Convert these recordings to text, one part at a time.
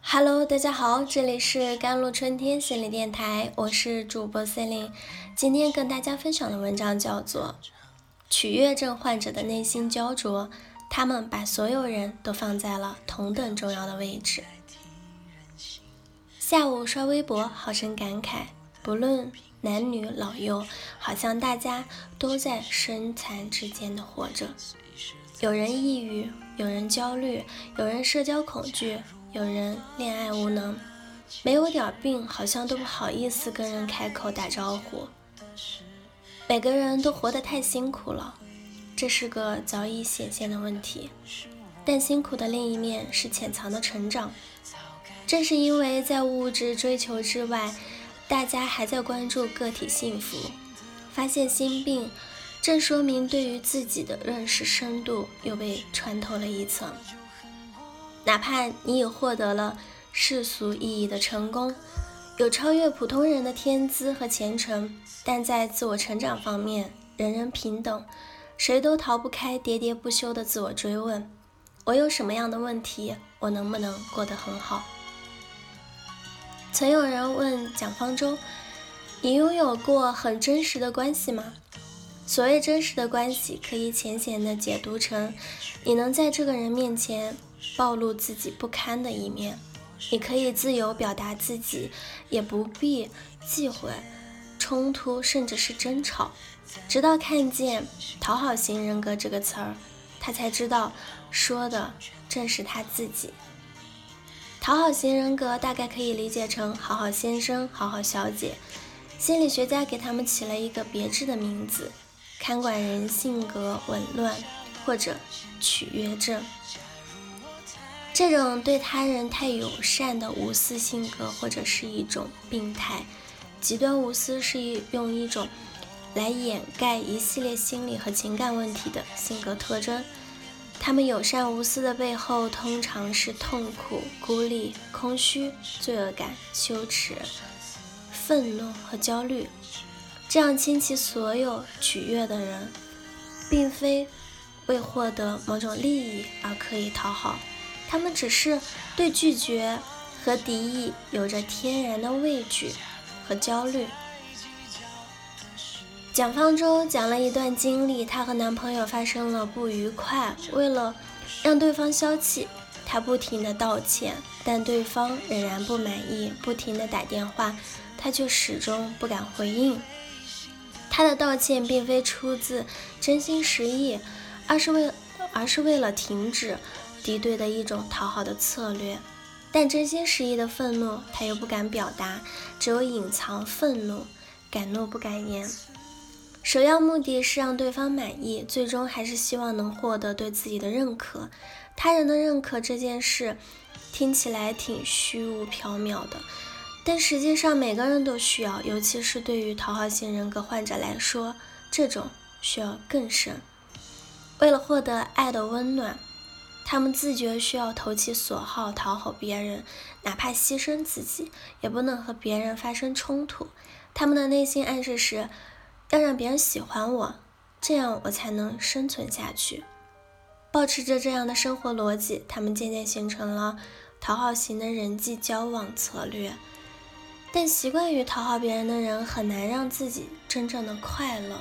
Hello，大家好，这里是甘露春天心理电台，我是主播 c e l i n e 今天跟大家分享的文章叫做《取悦症患者的内心焦灼》，他们把所有人都放在了同等重要的位置。下午刷微博，好生感慨，不论男女老幼，好像大家都在生残之间的活着。有人抑郁，有人焦虑，有人社交恐惧。有人恋爱无能，没有点病，好像都不好意思跟人开口打招呼。每个人都活得太辛苦了，这是个早已显现的问题。但辛苦的另一面是潜藏的成长。正是因为在物质追求之外，大家还在关注个体幸福，发现心病，正说明对于自己的认识深度又被穿透了一层。哪怕你已获得了世俗意义的成功，有超越普通人的天资和前程，但在自我成长方面，人人平等，谁都逃不开喋喋不休的自我追问：我有什么样的问题？我能不能过得很好？曾有人问蒋方舟：“你拥有过很真实的关系吗？”所谓真实的关系，可以浅显的解读成：你能在这个人面前。暴露自己不堪的一面，你可以自由表达自己，也不必忌讳冲突，甚至是争吵。直到看见“讨好型人格”这个词儿，他才知道说的正是他自己。讨好型人格大概可以理解成“好好先生”“好好小姐”，心理学家给他们起了一个别致的名字——看管人性格紊乱或者取悦症。这种对他人太友善的无私性格，或者是一种病态。极端无私是一用一种来掩盖一系列心理和情感问题的性格特征。他们友善无私的背后，通常是痛苦、孤立、空虚、罪恶感、羞耻、愤怒和焦虑。这样倾其所有取悦的人，并非为获得某种利益而刻意讨好。他们只是对拒绝和敌意有着天然的畏惧和焦虑。蒋方舟讲了一段经历，她和男朋友发生了不愉快，为了让对方消气，她不停的道歉，但对方仍然不满意，不停的打电话，她却始终不敢回应。他的道歉并非出自真心实意，而是为而是为了停止。敌对的一种讨好的策略，但真心实意的愤怒他又不敢表达，只有隐藏愤怒，敢怒不敢言。首要目的是让对方满意，最终还是希望能获得对自己的认可。他人的认可这件事听起来挺虚无缥缈的，但实际上每个人都需要，尤其是对于讨好型人格患者来说，这种需要更深。为了获得爱的温暖。他们自觉需要投其所好，讨好别人，哪怕牺牲自己，也不能和别人发生冲突。他们的内心暗示是，要让别人喜欢我，这样我才能生存下去。保持着这样的生活逻辑，他们渐渐形成了讨好型的人际交往策略。但习惯于讨好别人的人，很难让自己真正的快乐。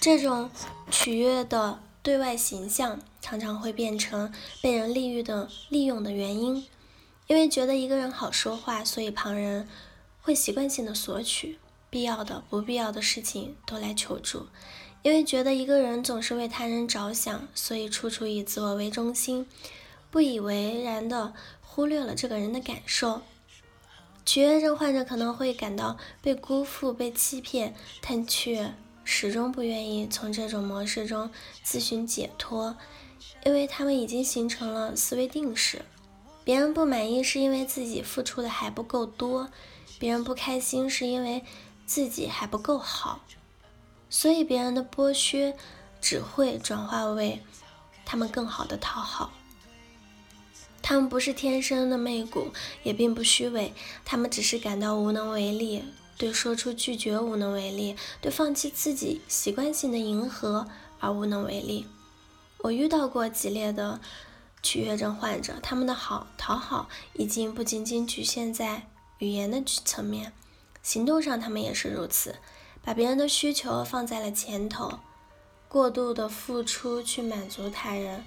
这种取悦的。对外形象常常会变成被人利用的利用的原因，因为觉得一个人好说话，所以旁人会习惯性的索取，必要的、不必要的事情都来求助；因为觉得一个人总是为他人着想，所以处处以自我为中心，不以为然的忽略了这个人的感受。取悦症患者可能会感到被辜负、被欺骗，但却。始终不愿意从这种模式中自寻解脱，因为他们已经形成了思维定式。别人不满意是因为自己付出的还不够多，别人不开心是因为自己还不够好，所以别人的剥削只会转化为他们更好的讨好。他们不是天生的媚骨，也并不虚伪，他们只是感到无能为力。对说出拒绝无能为力，对放弃自己习惯性的迎合而无能为力。我遇到过激烈的取悦症患者，他们的好讨好已经不仅仅局限在语言的层面，行动上他们也是如此，把别人的需求放在了前头，过度的付出去满足他人。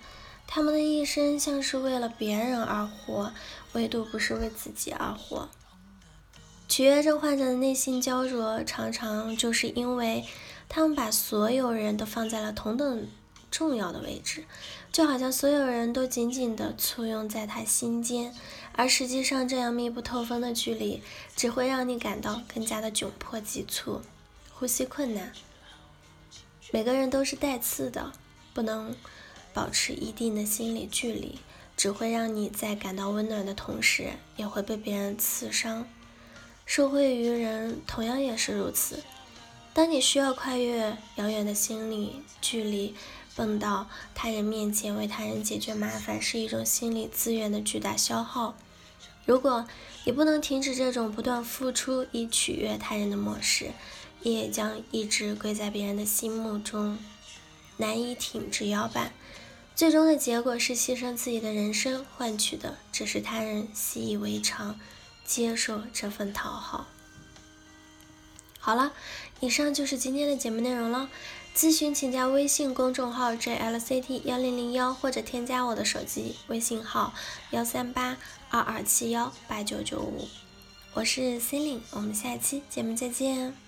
他们的一生像是为了别人而活，唯独不是为自己而活。取悦症患者的内心焦灼，常常就是因为他们把所有人都放在了同等重要的位置，就好像所有人都紧紧地簇拥在他心间，而实际上这样密不透风的距离，只会让你感到更加的窘迫急促，呼吸困难。每个人都是带刺的，不能。保持一定的心理距离，只会让你在感到温暖的同时，也会被别人刺伤。受惠于人同样也是如此。当你需要跨越遥远的心理距离，蹦到他人面前为他人解决麻烦，是一种心理资源的巨大消耗。如果你不能停止这种不断付出以取悦他人的模式，你也将一直跪在别人的心目中，难以挺直腰板。最终的结果是牺牲自己的人生，换取的只是他人习以为常，接受这份讨好。好了，以上就是今天的节目内容了。咨询请加微信公众号 jlct 幺零零幺，或者添加我的手机微信号幺三八二二七幺八九九五。我是 c e l i n e 我们下期节目再见。